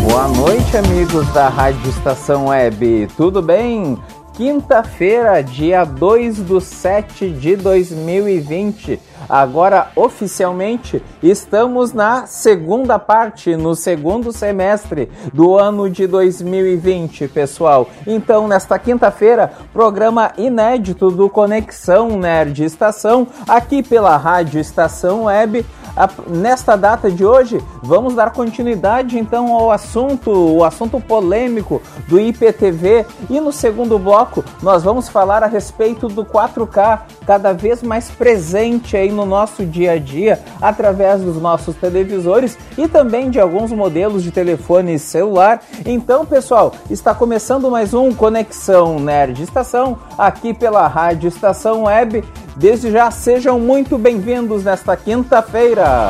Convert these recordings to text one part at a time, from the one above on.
Boa noite, amigos da Rádio Estação Web. Tudo bem? Quinta-feira, dia 2 do 7 de 2020. Agora, oficialmente, estamos na segunda parte, no segundo semestre do ano de 2020, pessoal. Então, nesta quinta-feira, programa inédito do Conexão Nerd Estação, aqui pela Rádio Estação Web a, nesta data de hoje, vamos dar continuidade então ao assunto, o assunto polêmico do IPTV e no segundo bloco nós vamos falar a respeito do 4K cada vez mais presente aí no nosso dia a dia através dos nossos televisores e também de alguns modelos de telefone celular. Então, pessoal, está começando mais um Conexão Nerd Estação aqui pela Rádio Estação Web Desde já sejam muito bem-vindos nesta quinta-feira.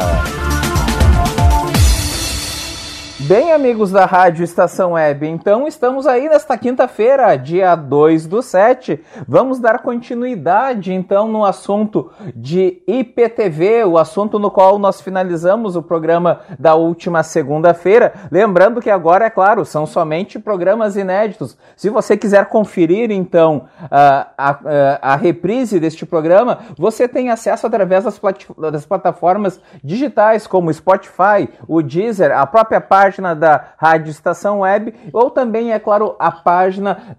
Bem, amigos da Rádio Estação Web, então estamos aí nesta quinta-feira, dia 2 do 7. Vamos dar continuidade então no assunto de IPTV, o assunto no qual nós finalizamos o programa da última segunda-feira. Lembrando que agora, é claro, são somente programas inéditos. Se você quiser conferir então a, a, a reprise deste programa, você tem acesso através das, das plataformas digitais como Spotify, o Deezer, a própria página página da Rádio Estação Web ou também, é claro, a página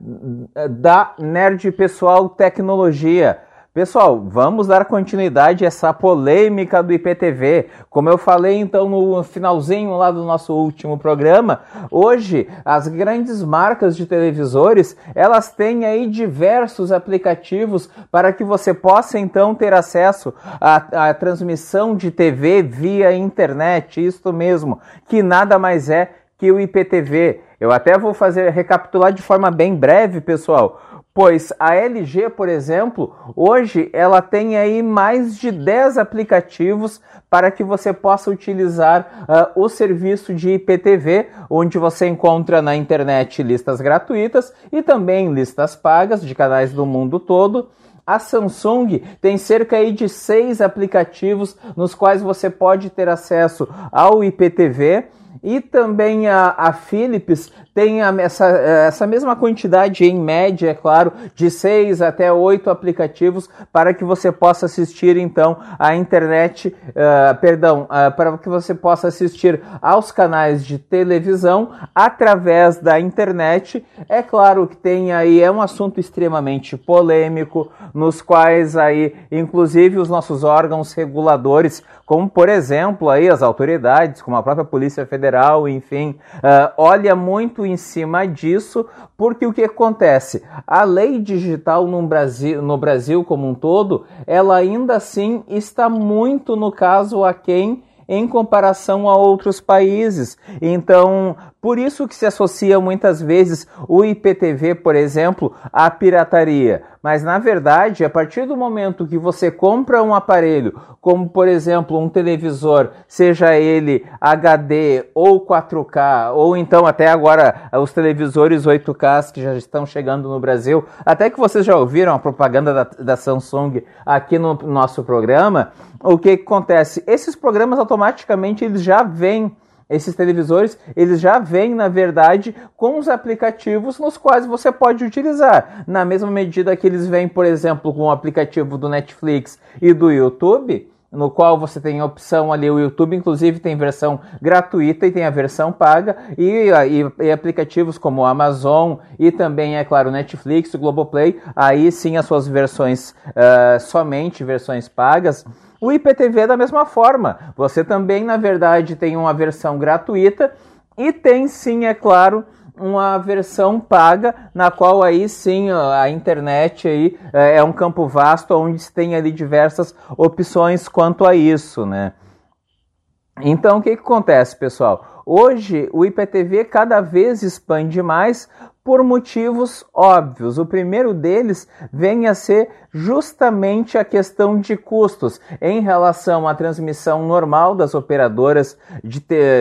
da Nerd Pessoal Tecnologia. Pessoal, vamos dar continuidade a essa polêmica do IPTV. Como eu falei então no finalzinho lá do nosso último programa, hoje as grandes marcas de televisores, elas têm aí diversos aplicativos para que você possa então ter acesso à, à transmissão de TV via internet, isto mesmo, que nada mais é que o IPTV. Eu até vou fazer recapitular de forma bem breve, pessoal pois a LG, por exemplo, hoje ela tem aí mais de 10 aplicativos para que você possa utilizar uh, o serviço de IPTV, onde você encontra na internet listas gratuitas e também listas pagas de canais do mundo todo. A Samsung tem cerca aí de seis aplicativos nos quais você pode ter acesso ao IPTV. E também a, a Philips tem a, essa, essa mesma quantidade, em média, é claro, de seis até oito aplicativos para que você possa assistir então a internet, uh, perdão, uh, para que você possa assistir aos canais de televisão através da internet. É claro que tem aí, é um assunto extremamente polêmico, nos quais aí, inclusive, os nossos órgãos reguladores, como por exemplo aí as autoridades, como a própria Polícia Federal, enfim, uh, olha muito em cima disso, porque o que acontece? A lei digital no Brasil, no Brasil como um todo, ela ainda assim está muito, no caso, a quem em comparação a outros países. Então, por isso que se associa muitas vezes o IPTV, por exemplo, à pirataria. Mas na verdade, a partir do momento que você compra um aparelho, como por exemplo um televisor, seja ele HD ou 4K, ou então até agora os televisores 8K que já estão chegando no Brasil, até que vocês já ouviram a propaganda da, da Samsung aqui no nosso programa, o que, que acontece? Esses programas automaticamente eles já vêm esses televisores, eles já vêm, na verdade, com os aplicativos nos quais você pode utilizar. Na mesma medida que eles vêm, por exemplo, com o aplicativo do Netflix e do YouTube, no qual você tem a opção ali, o YouTube inclusive tem versão gratuita e tem a versão paga, e, e, e aplicativos como o Amazon e também, é claro, Netflix, o Globoplay, aí sim as suas versões, uh, somente versões pagas, o IPTV é da mesma forma. Você também, na verdade, tem uma versão gratuita e tem sim, é claro, uma versão paga, na qual aí sim a internet aí é, é um campo vasto onde tem ali diversas opções quanto a isso, né? Então, o que, que acontece, pessoal? Hoje, o IPTV cada vez expande mais por motivos óbvios. O primeiro deles vem a ser justamente a questão de custos em relação à transmissão normal das operadoras de,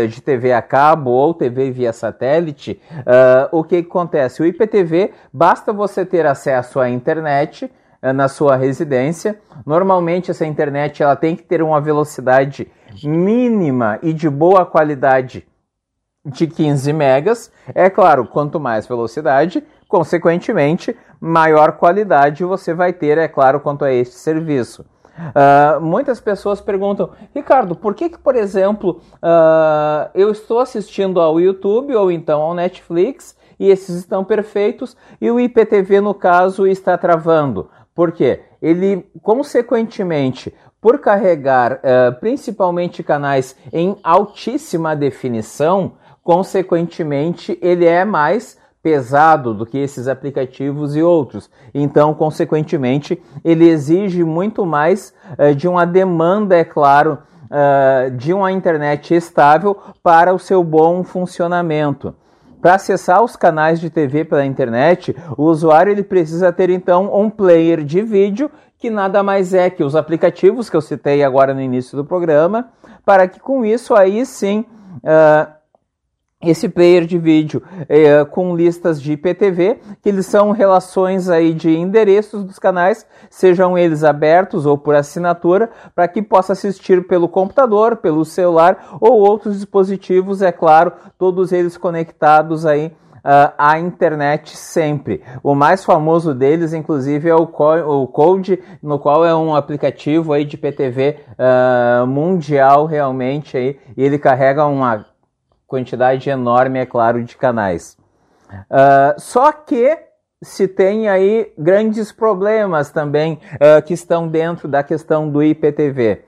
de TV a cabo ou TV via satélite. Uh, o que, acontece? O IPTV basta você ter acesso à internet uh, na sua residência. Normalmente essa internet ela tem que ter uma velocidade mínima e de boa qualidade de 15 megas. É claro, quanto mais velocidade, consequentemente, maior qualidade você vai ter, é claro, quanto a este serviço. Uh, muitas pessoas perguntam, Ricardo, por que, que por exemplo, uh, eu estou assistindo ao YouTube ou então ao Netflix e esses estão perfeitos e o IPTV, no caso, está travando? Por quê? Ele, consequentemente, por carregar uh, principalmente canais em altíssima definição, consequentemente, ele é mais pesado do que esses aplicativos e outros. Então, consequentemente, ele exige muito mais uh, de uma demanda, é claro, uh, de uma internet estável para o seu bom funcionamento. Para acessar os canais de TV pela internet, o usuário ele precisa ter então um player de vídeo que nada mais é que os aplicativos que eu citei agora no início do programa, para que com isso aí sim uh, esse player de vídeo é, com listas de IPTV, que eles são relações aí de endereços dos canais, sejam eles abertos ou por assinatura, para que possa assistir pelo computador, pelo celular ou outros dispositivos, é claro, todos eles conectados aí uh, à internet sempre. O mais famoso deles, inclusive, é o, Co o Code, no qual é um aplicativo aí de IPTV uh, ah, mundial realmente aí, e ele carrega uma quantidade enorme, é claro, de canais. Uh, só que se tem aí grandes problemas também uh, que estão dentro da questão do IPTV.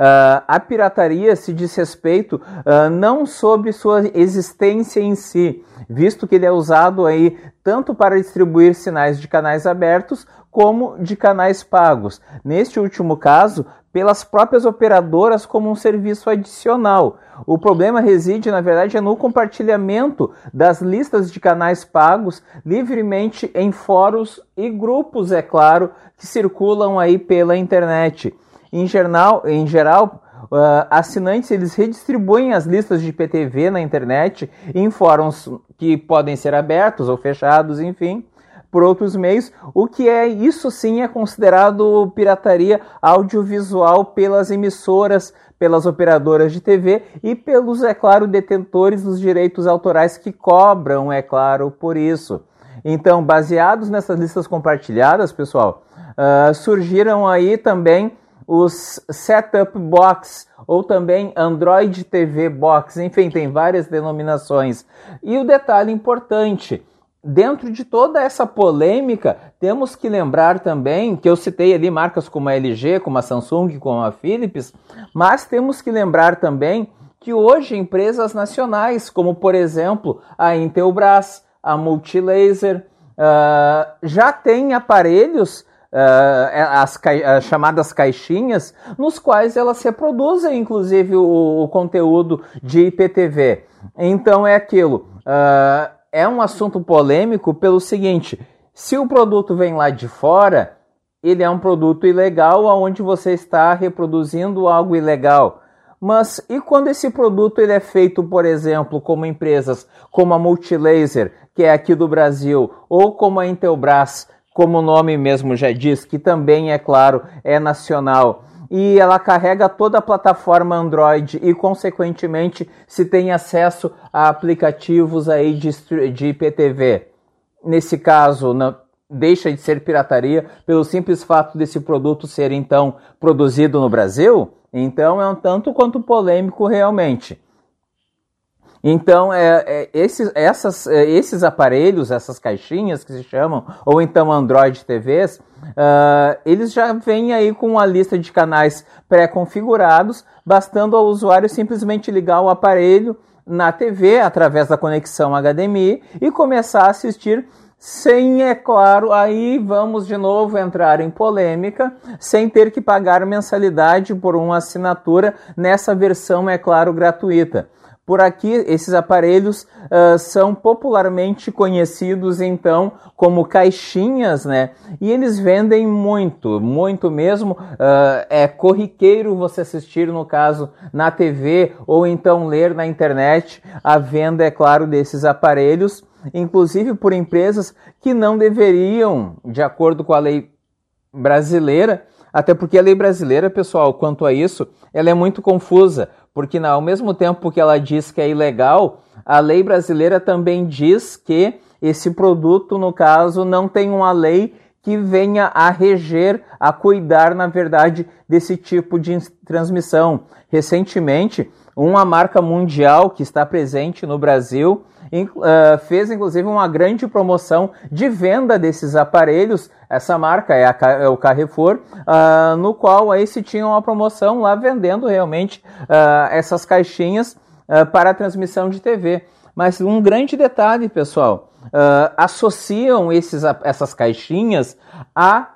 Uh, a pirataria se diz respeito uh, não sobre sua existência em si, visto que ele é usado aí tanto para distribuir sinais de canais abertos como de canais pagos. Neste último caso, pelas próprias operadoras como um serviço adicional. O problema reside, na verdade, é no compartilhamento das listas de canais pagos livremente em fóruns e grupos, é claro, que circulam aí pela internet. Em geral, em geral uh, assinantes eles redistribuem as listas de IPTV na internet em fóruns que podem ser abertos ou fechados, enfim, por outros meios, o que é isso sim é considerado pirataria audiovisual pelas emissoras, pelas operadoras de TV e pelos, é claro, detentores dos direitos autorais que cobram, é claro, por isso. Então, baseados nessas listas compartilhadas, pessoal, uh, surgiram aí também os Setup Box ou também Android TV Box, enfim, tem várias denominações. E o detalhe importante, dentro de toda essa polêmica, temos que lembrar também que eu citei ali marcas como a LG, como a Samsung, como a Philips, mas temos que lembrar também que hoje empresas nacionais, como por exemplo a Intelbras, a Multilaser, uh, já têm aparelhos as, as, chamadas caixinhas, nos quais elas reproduzem, inclusive, o, o conteúdo de IPTV. Então é aquilo. Uh, é um assunto polêmico pelo seguinte: se o produto vem lá de fora, ele é um produto ilegal onde você está reproduzindo algo ilegal. Mas e quando esse produto ele é feito, por exemplo, como empresas como a Multilaser, que é aqui do Brasil, ou como a Intelbras, como o nome mesmo já diz, que também, é claro, é nacional. E ela carrega toda a plataforma Android e, consequentemente, se tem acesso a aplicativos aí de, de IPTV. Nesse caso, não, deixa de ser pirataria pelo simples fato desse produto ser, então, produzido no Brasil? Então é um tanto quanto polêmico realmente. Então, é, é, esses, essas, é, esses aparelhos, essas caixinhas que se chamam, ou então Android TVs, uh, eles já vêm aí com uma lista de canais pré-configurados, bastando ao usuário simplesmente ligar o aparelho na TV através da conexão HDMI e começar a assistir sem, é claro, aí vamos de novo entrar em polêmica, sem ter que pagar mensalidade por uma assinatura nessa versão, é claro, gratuita. Por aqui, esses aparelhos uh, são popularmente conhecidos então como caixinhas, né? E eles vendem muito, muito mesmo. Uh, é corriqueiro você assistir, no caso, na TV ou então ler na internet a venda, é claro, desses aparelhos, inclusive por empresas que não deveriam, de acordo com a lei brasileira, até porque a lei brasileira, pessoal, quanto a isso, ela é muito confusa porque ao mesmo tempo que ela diz que é ilegal, a lei brasileira também diz que esse produto, no caso, não tem uma lei que venha a reger, a cuidar, na verdade, desse tipo de transmissão. Recentemente, uma marca mundial que está presente no Brasil uh, fez inclusive uma grande promoção de venda desses aparelhos. Essa marca é, a, é o Carrefour, uh, no qual aí se tinha uma promoção lá vendendo realmente uh, essas caixinhas para a transmissão de TV. Mas um grande detalhe, pessoal, associam esses, essas caixinhas a,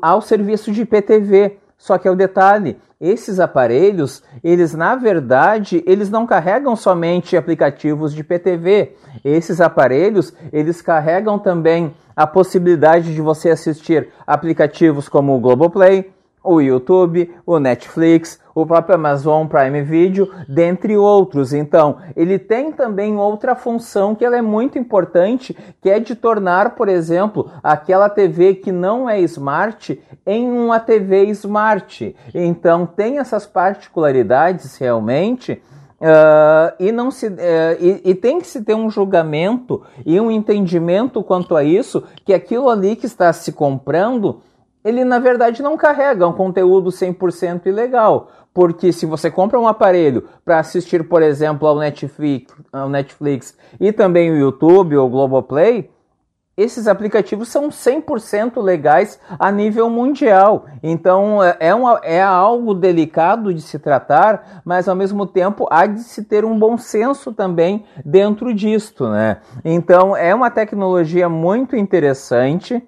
ao serviço de IPTV. Só que é o detalhe, esses aparelhos, eles na verdade, eles não carregam somente aplicativos de PTV. Esses aparelhos, eles carregam também a possibilidade de você assistir aplicativos como o Globoplay, o YouTube, o Netflix, o próprio Amazon Prime Video, dentre outros. Então, ele tem também outra função que ela é muito importante, que é de tornar, por exemplo, aquela TV que não é smart em uma TV smart. Então, tem essas particularidades realmente. Uh, e, não se, uh, e, e, tem que se ter um julgamento e um entendimento quanto a isso, que aquilo ali que está se comprando ele na verdade não carrega um conteúdo 100% ilegal. Porque se você compra um aparelho para assistir, por exemplo, ao Netflix, ao Netflix e também o YouTube ou o Globoplay, esses aplicativos são 100% legais a nível mundial. Então é, é, é algo delicado de se tratar, mas ao mesmo tempo há de se ter um bom senso também dentro disto. Né? Então é uma tecnologia muito interessante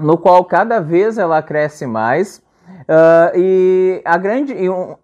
no qual cada vez ela cresce mais uh, e a grande e um,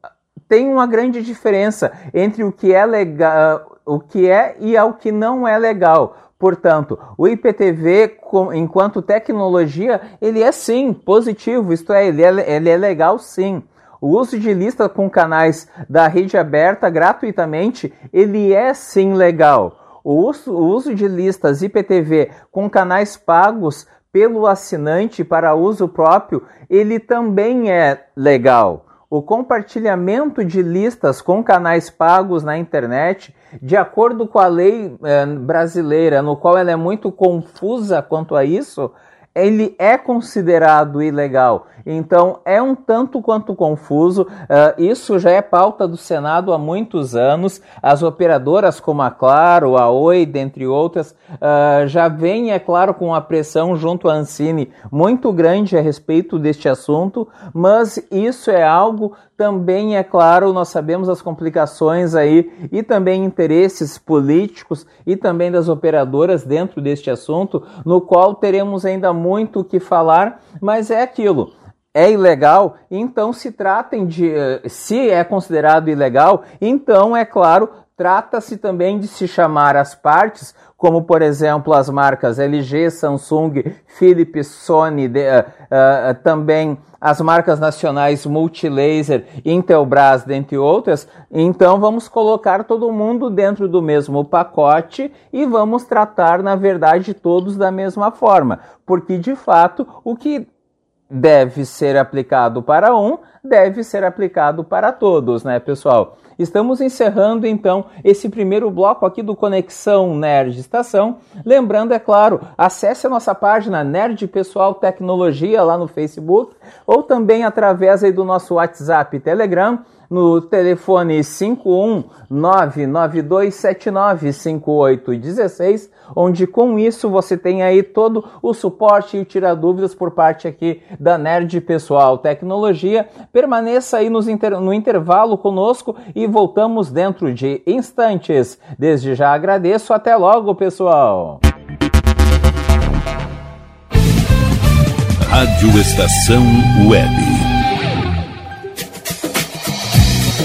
tem uma grande diferença entre o que é legal, o que é e o que não é legal. Portanto, o IPTV, enquanto tecnologia, ele é sim positivo, isto é, ele é, ele é legal sim. O uso de lista com canais da rede aberta gratuitamente, ele é sim legal. O uso, o uso de listas IPTV com canais pagos pelo assinante para uso próprio, ele também é legal. O compartilhamento de listas com canais pagos na internet, de acordo com a lei eh, brasileira, no qual ela é muito confusa quanto a isso, ele é considerado ilegal. Então é um tanto quanto confuso. Uh, isso já é pauta do Senado há muitos anos. As operadoras como a Claro, a Oi, dentre outras, uh, já vêm, é claro, com a pressão junto à Ancine muito grande a respeito deste assunto, mas isso é algo também, é claro, nós sabemos as complicações aí e também interesses políticos e também das operadoras dentro deste assunto, no qual teremos ainda muito o que falar, mas é aquilo é ilegal, então se tratem de. Eh, se é considerado ilegal, então, é claro, trata-se também de se chamar as partes, como por exemplo as marcas LG, Samsung, Philips, Sony, de, uh, uh, também as marcas nacionais Multilaser, Intelbras, dentre outras. Então vamos colocar todo mundo dentro do mesmo pacote e vamos tratar, na verdade, todos da mesma forma, porque de fato o que deve ser aplicado para um, deve ser aplicado para todos, né, pessoal? Estamos encerrando então esse primeiro bloco aqui do Conexão Nerd Estação. Lembrando, é claro, acesse a nossa página Nerd Pessoal Tecnologia lá no Facebook ou também através aí do nosso WhatsApp e Telegram no telefone 51992795816, onde com isso você tem aí todo o suporte e tira tirar dúvidas por parte aqui da Nerd Pessoal Tecnologia. Permaneça aí nos inter... no intervalo conosco e voltamos dentro de instantes. Desde já agradeço, até logo, pessoal. Rádio Estação Web.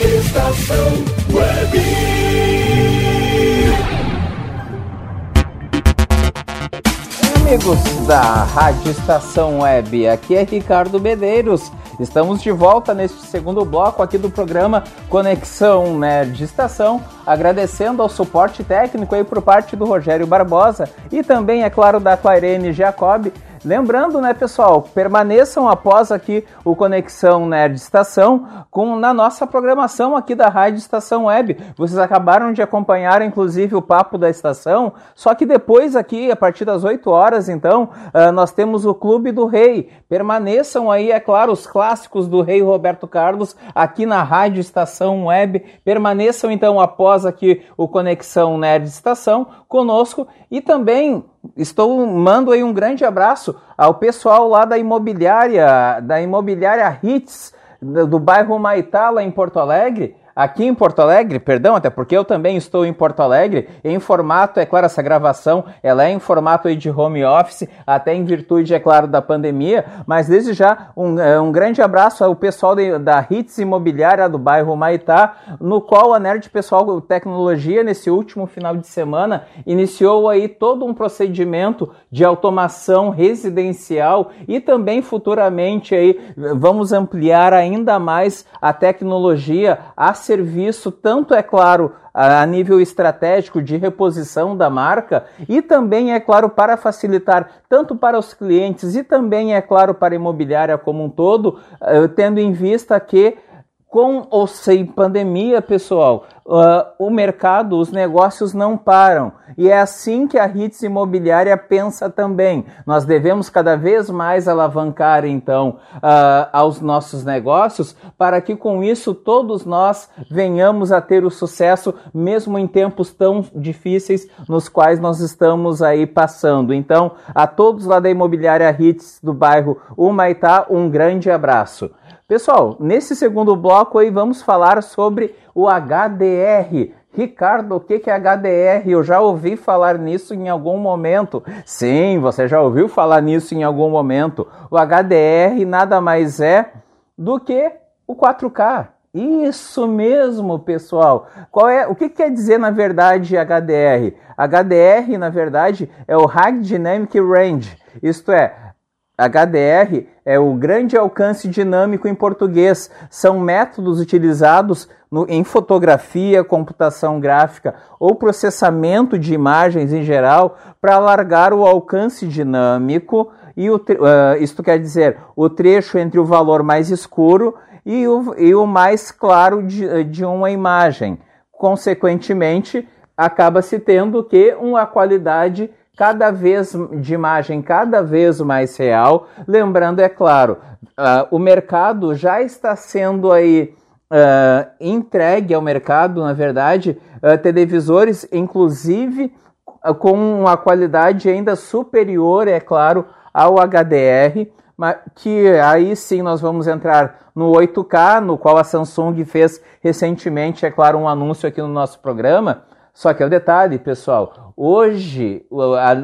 Estação Web. amigos da Rádio Estação Web, aqui é Ricardo Bedeiros. Estamos de volta neste segundo bloco aqui do programa Conexão Nerd Estação, agradecendo ao suporte técnico aí por parte do Rogério Barbosa e também, é claro, da Clairene Jacob Lembrando, né, pessoal, permaneçam após aqui o Conexão Nerd Estação com na nossa programação aqui da Rádio Estação Web. Vocês acabaram de acompanhar, inclusive, o papo da estação, só que depois aqui, a partir das 8 horas, então, uh, nós temos o Clube do Rei. Permaneçam aí, é claro, os clássicos do Rei Roberto Carlos aqui na Rádio Estação Web. Permaneçam, então, após aqui o Conexão Nerd Estação conosco. E também estou mando aí um grande abraço ao pessoal lá da imobiliária, da imobiliária Hits do, bairro Maitá, lá em Porto Alegre, aqui em Porto Alegre, perdão, até porque eu também estou em Porto Alegre, em formato, é claro, essa gravação, ela é em formato de home office, até em virtude, é claro, da pandemia, mas desde já um, é, um grande abraço ao pessoal de, da Hits Imobiliária do bairro Maitá, no qual a Nerd Pessoal Tecnologia, nesse último final de semana, iniciou aí todo um procedimento de automação residencial e também futuramente aí vamos ampliar ainda mais a tecnologia a serviço, tanto é claro, a nível estratégico de reposição da marca e também, é claro, para facilitar tanto para os clientes e também, é claro, para a imobiliária como um todo, eh, tendo em vista que com ou sem pandemia, pessoal, uh, o mercado, os negócios não param. E é assim que a Hits Imobiliária pensa também. Nós devemos cada vez mais alavancar, então, uh, aos nossos negócios, para que com isso todos nós venhamos a ter o sucesso, mesmo em tempos tão difíceis nos quais nós estamos aí passando. Então, a todos lá da Imobiliária Hits do bairro Humaitá, um grande abraço. Pessoal, nesse segundo bloco aí vamos falar sobre o HDR. Ricardo, o que é HDR? Eu já ouvi falar nisso em algum momento. Sim, você já ouviu falar nisso em algum momento. O HDR nada mais é do que o 4K. Isso mesmo, pessoal. Qual é? O que quer dizer na verdade HDR? HDR, na verdade, é o High Dynamic Range. Isto é, HDR é o grande alcance dinâmico em português. São métodos utilizados no, em fotografia, computação gráfica ou processamento de imagens em geral para alargar o alcance dinâmico e o, uh, isto quer dizer o trecho entre o valor mais escuro e o, e o mais claro de, de uma imagem. Consequentemente, acaba se tendo que uma qualidade cada vez de imagem cada vez mais real. Lembrando, é claro, uh, o mercado já está sendo aí uh, entregue ao mercado, na verdade, uh, televisores, inclusive com uma qualidade ainda superior, é claro, ao HDR, que aí sim nós vamos entrar no 8K, no qual a Samsung fez recentemente, é claro, um anúncio aqui no nosso programa. Só que é o detalhe, pessoal, Hoje,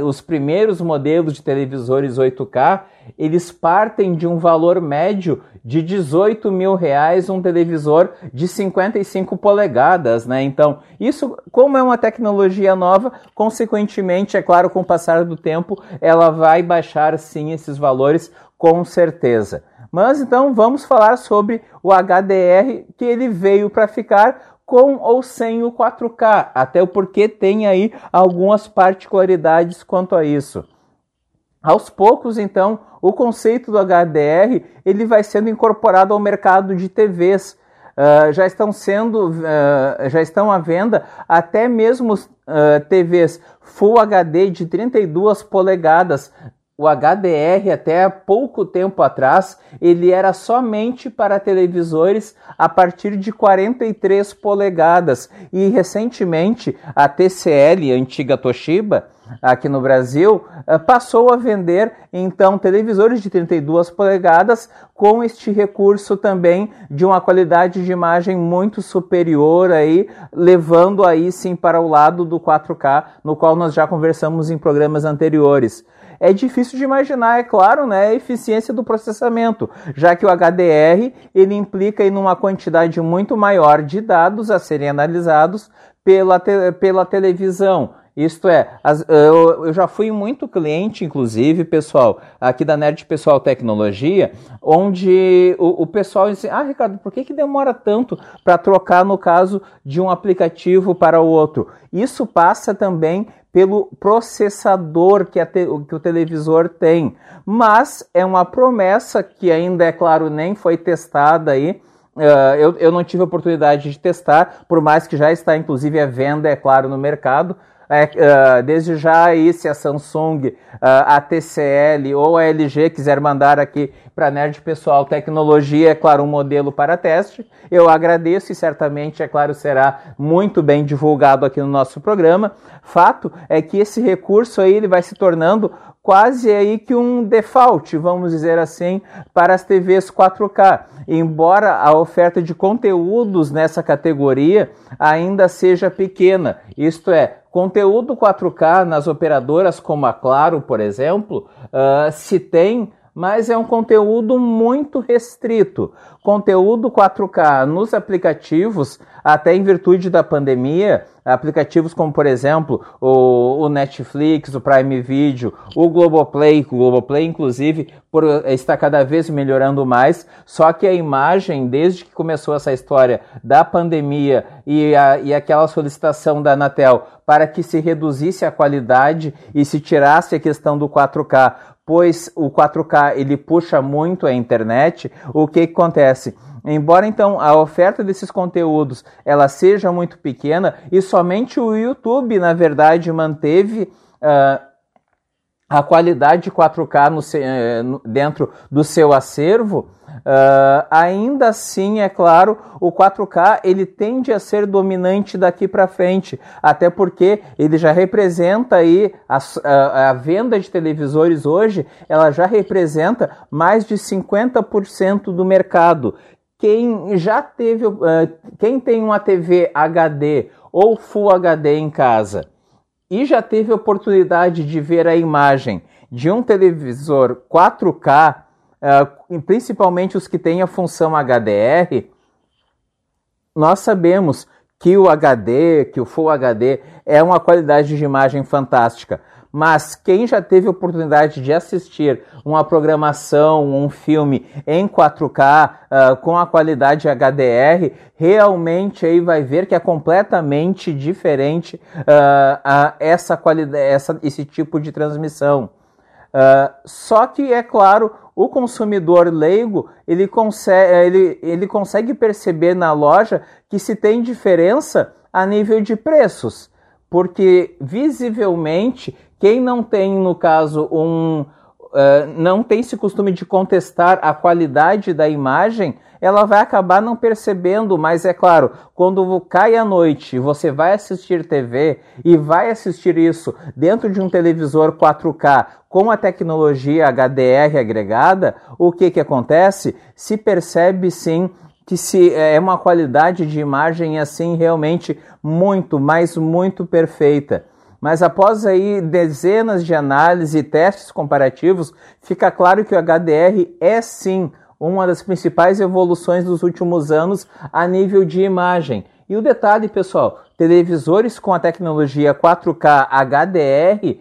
os primeiros modelos de televisores 8K, eles partem de um valor médio de 18 mil reais um televisor de 55 polegadas, né? Então, isso, como é uma tecnologia nova, consequentemente, é claro, com o passar do tempo, ela vai baixar sim esses valores com certeza. Mas então vamos falar sobre o HDR que ele veio para ficar com ou sem o 4K, até o porque tem aí algumas particularidades quanto a isso. Aos poucos, então, o conceito do HDR ele vai sendo incorporado ao mercado de TVs. Uh, ah, já estão sendo, uh, já estão à venda até mesmo uh, ah, TVs Full HD de 32 polegadas o HDR até pouco tempo atrás ele era somente para televisores a partir de 43 polegadas. E recentemente a TCL, antiga Toshiba, aqui no Brasil, eh, passou a vender então televisores de 32 polegadas com este recurso também de uma qualidade de imagem muito superior aí, levando aí sim para o lado do 4K, no qual nós já conversamos em programas anteriores é difícil de imaginar, é claro, né, a eficiência do processamento, já que o HDR ele implica em uma quantidade muito maior de dados a serem analisados pela, te pela televisão. Isto é, as, eu, eu, já fui muito cliente, inclusive, pessoal, aqui da Nerd Pessoal Tecnologia, onde o, o pessoal diz: Ah, Ricardo, por que, que demora tanto para trocar, no caso, de um aplicativo para o outro? Isso passa também pelo processador que, te, que, o televisor tem. Mas é uma promessa que ainda, é claro, nem foi testada aí. Uh, eu, eu não tive oportunidade de testar, por mais que já está inclusive à venda, é claro, no mercado. É, uh, desde já aí, se a Samsung, uh, a TCL ou a LG quiser mandar aqui para Nerd Pessoal Tecnologia, é claro, um modelo para teste, eu agradeço e certamente, é claro, será muito bem divulgado aqui no nosso programa. Fato é que esse recurso aí ele vai se tornando quase aí que um default, vamos dizer assim, para as TVs 4K. Embora a oferta de conteúdos nessa categoria ainda seja pequena, isto é, conteúdo 4K nas operadoras como a Claro, por exemplo, uh, se tem mas é um conteúdo muito restrito. Conteúdo 4K nos aplicativos, até em virtude da pandemia, aplicativos como, por exemplo, o, o Netflix, o Prime Video, o Globoplay, o Globoplay, inclusive, por, está cada vez melhorando mais, só que a imagem, desde que começou essa história da pandemia e, a, e aquela solicitação da Anatel para que se reduzisse a qualidade e se tirasse a questão do 4K pois o 4K ele puxa muito a internet, o que, que acontece? Embora então a oferta desses conteúdos ela seja muito pequena e somente o YouTube na verdade manteve uh, a qualidade 4K no, dentro do seu acervo, Uh, ainda assim, é claro, o 4K ele tende a ser dominante daqui para frente, até porque ele já representa aí a, a, a, venda de televisores hoje, ela já representa mais de 50% do mercado. Quem já teve, uh, quem tem uma TV HD ou Full HD em casa e já teve oportunidade de ver a imagem de um televisor 4K uh, principalmente os que têm a função HDR, nós sabemos que o HD, que o Full HD é uma qualidade de imagem fantástica. Mas quem já teve oportunidade de assistir uma programação, um filme em 4K uh, ah, com a qualidade HDR, realmente aí vai ver que é completamente diferente uh, uh, essa qualidade, essa, esse tipo de transmissão. só que é claro, o consumidor leigo ele consegue, ele, ele consegue perceber na loja que se tem diferença a nível de preços, porque visivelmente quem não tem, no caso, um, Uh, não tem esse costume de contestar a qualidade da imagem, ela vai acabar não percebendo, mas é claro, quando cai a noite, você vai assistir TV e vai assistir isso dentro de um televisor 4K com a tecnologia HDR agregada, o que que acontece? Se percebe sim que se é uma qualidade de imagem assim realmente muito, mas muito perfeita. Mas após aí dezenas de análises e testes comparativos, fica claro que o HDR é sim uma das principais evoluções dos últimos anos a nível de imagem. E o detalhe, pessoal, televisores com a tecnologia 4K HDR,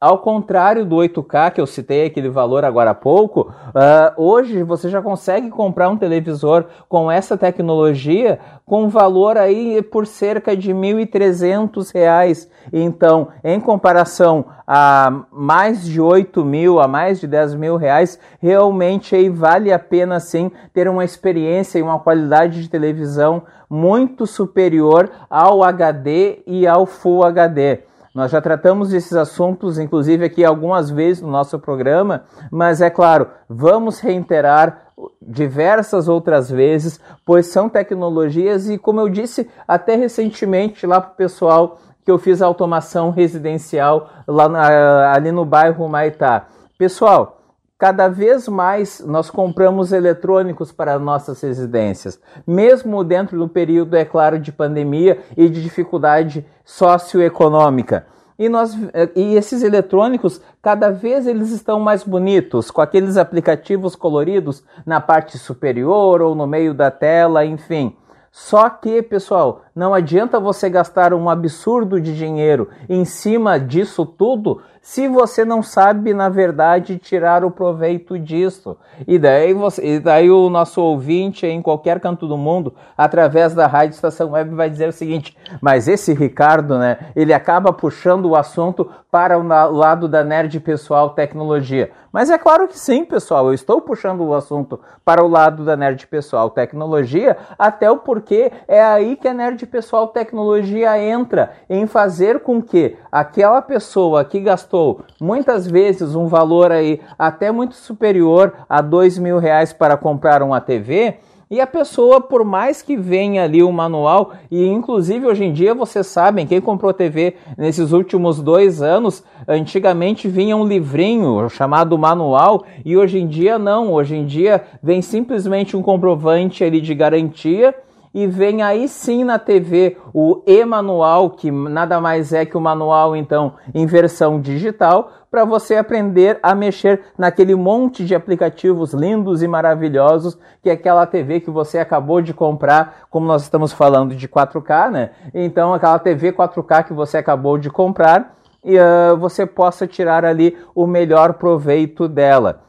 ao contrário do 8K que eu citei aquele valor agora há pouco, uh, hoje você já consegue comprar um televisor com essa tecnologia com valor aí por cerca de R$ 1.300. Então, em comparação a mais de 8 mil, a mais de 10 mil reais, realmente aí vale a pena sim ter uma experiência e uma qualidade de televisão muito superior ao HD e ao Full HD. Nós já tratamos desses assuntos, inclusive aqui algumas vezes no nosso programa, mas é claro, vamos reiterar diversas outras vezes, pois são tecnologias e, como eu disse até recentemente lá para o pessoal que eu fiz automação residencial lá na, ali no bairro Maitá. Pessoal, cada vez mais nós compramos eletrônicos para nossas residências, mesmo dentro do período, é claro, de pandemia e de dificuldade socioeconômica. E, nós, e esses eletrônicos, cada vez eles estão mais bonitos, com aqueles aplicativos coloridos na parte superior ou no meio da tela, enfim. Só que, pessoal, não adianta você gastar um absurdo de dinheiro em cima disso tudo se você não sabe, na verdade, tirar o proveito disso. E daí, você, e daí o nosso ouvinte em qualquer canto do mundo, através da Rádio Estação Web, vai dizer o seguinte: mas esse Ricardo, né, ele acaba puxando o assunto para o lado da nerd pessoal tecnologia. Mas é claro que sim, pessoal, eu estou puxando o assunto para o lado da nerd pessoal tecnologia, até o porquê é aí que a nerd Pessoal Tecnologia entra em fazer com que aquela pessoa que gastou muitas vezes um valor aí até muito superior a dois mil reais para comprar uma TV, e a pessoa, por mais que venha ali o manual, e inclusive hoje em dia vocês sabem, quem comprou TV nesses últimos dois anos, antigamente vinha um livrinho chamado manual, e hoje em dia não, hoje em dia vem simplesmente um comprovante ali de garantia e vem aí sim na TV o e-manual, que nada mais é que o manual então em versão digital, para você aprender a mexer naquele monte de aplicativos lindos e maravilhosos que é aquela TV que você acabou de comprar, como nós estamos falando de 4K, né? Então aquela TV 4K que você acabou de comprar e uh, você possa tirar ali o melhor proveito dela.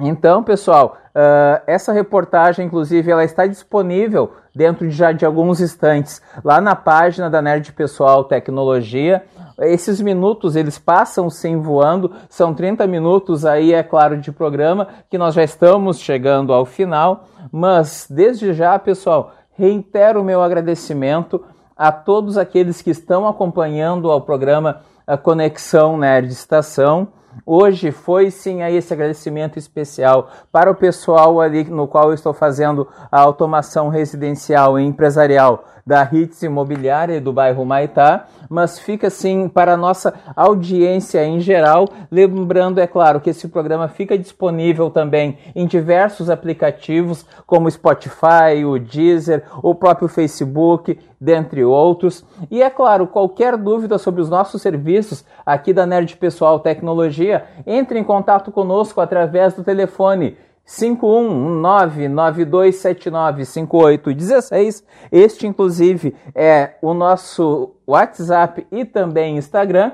Então, pessoal, uh, essa reportagem, inclusive, ela está disponível dentro de, já de alguns instantes lá na página da Nerd Pessoal Tecnologia. Esses minutos, eles passam sim voando, são 30 minutos aí, é claro, de programa, que nós já estamos chegando ao final, mas desde já, pessoal, reitero o meu agradecimento a todos aqueles que estão acompanhando o programa Conexão Nerd Estação. Hoje foi sim aí esse agradecimento especial para o pessoal ali no qual eu estou fazendo a automação residencial e empresarial da Hits Imobiliária do bairro Maitá, mas fica assim para a nossa audiência em geral, lembrando, é claro, que esse programa fica disponível também em diversos aplicativos, como Spotify, o Deezer, o próprio Facebook, dentre outros. E é claro, qualquer dúvida sobre os nossos serviços aqui da Nerd Pessoal Tecnologia, entre em contato conosco através do telefone 51992795816. Este, inclusive, é o nosso WhatsApp e também Instagram.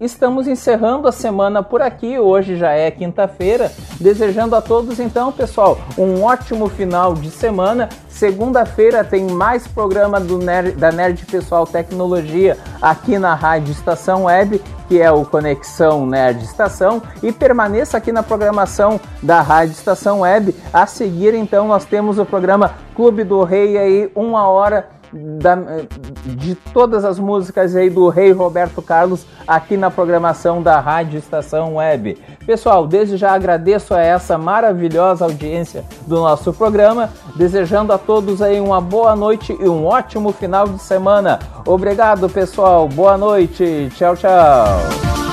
Estamos encerrando a semana por aqui. Hoje já é quinta-feira. Desejando a todos, então, pessoal, um ótimo final de semana. Segunda-feira tem mais programa da Nerd Pessoal Tecnologia aqui na Rádio Estação Web, que é o Conexão Nerd Estação. E permaneça aqui na programação da Rádio Estação Web. A seguir, então, nós temos o programa Clube do Rei aí, uma hora da, de todas as músicas aí do Rei Roberto Carlos aqui na programação da Rádio Estação Web. Pessoal, desde já agradeço a essa maravilhosa audiência do nosso programa, desejando a todos aí uma boa noite e um ótimo final de semana. Obrigado, pessoal. Boa noite. Tchau, tchau.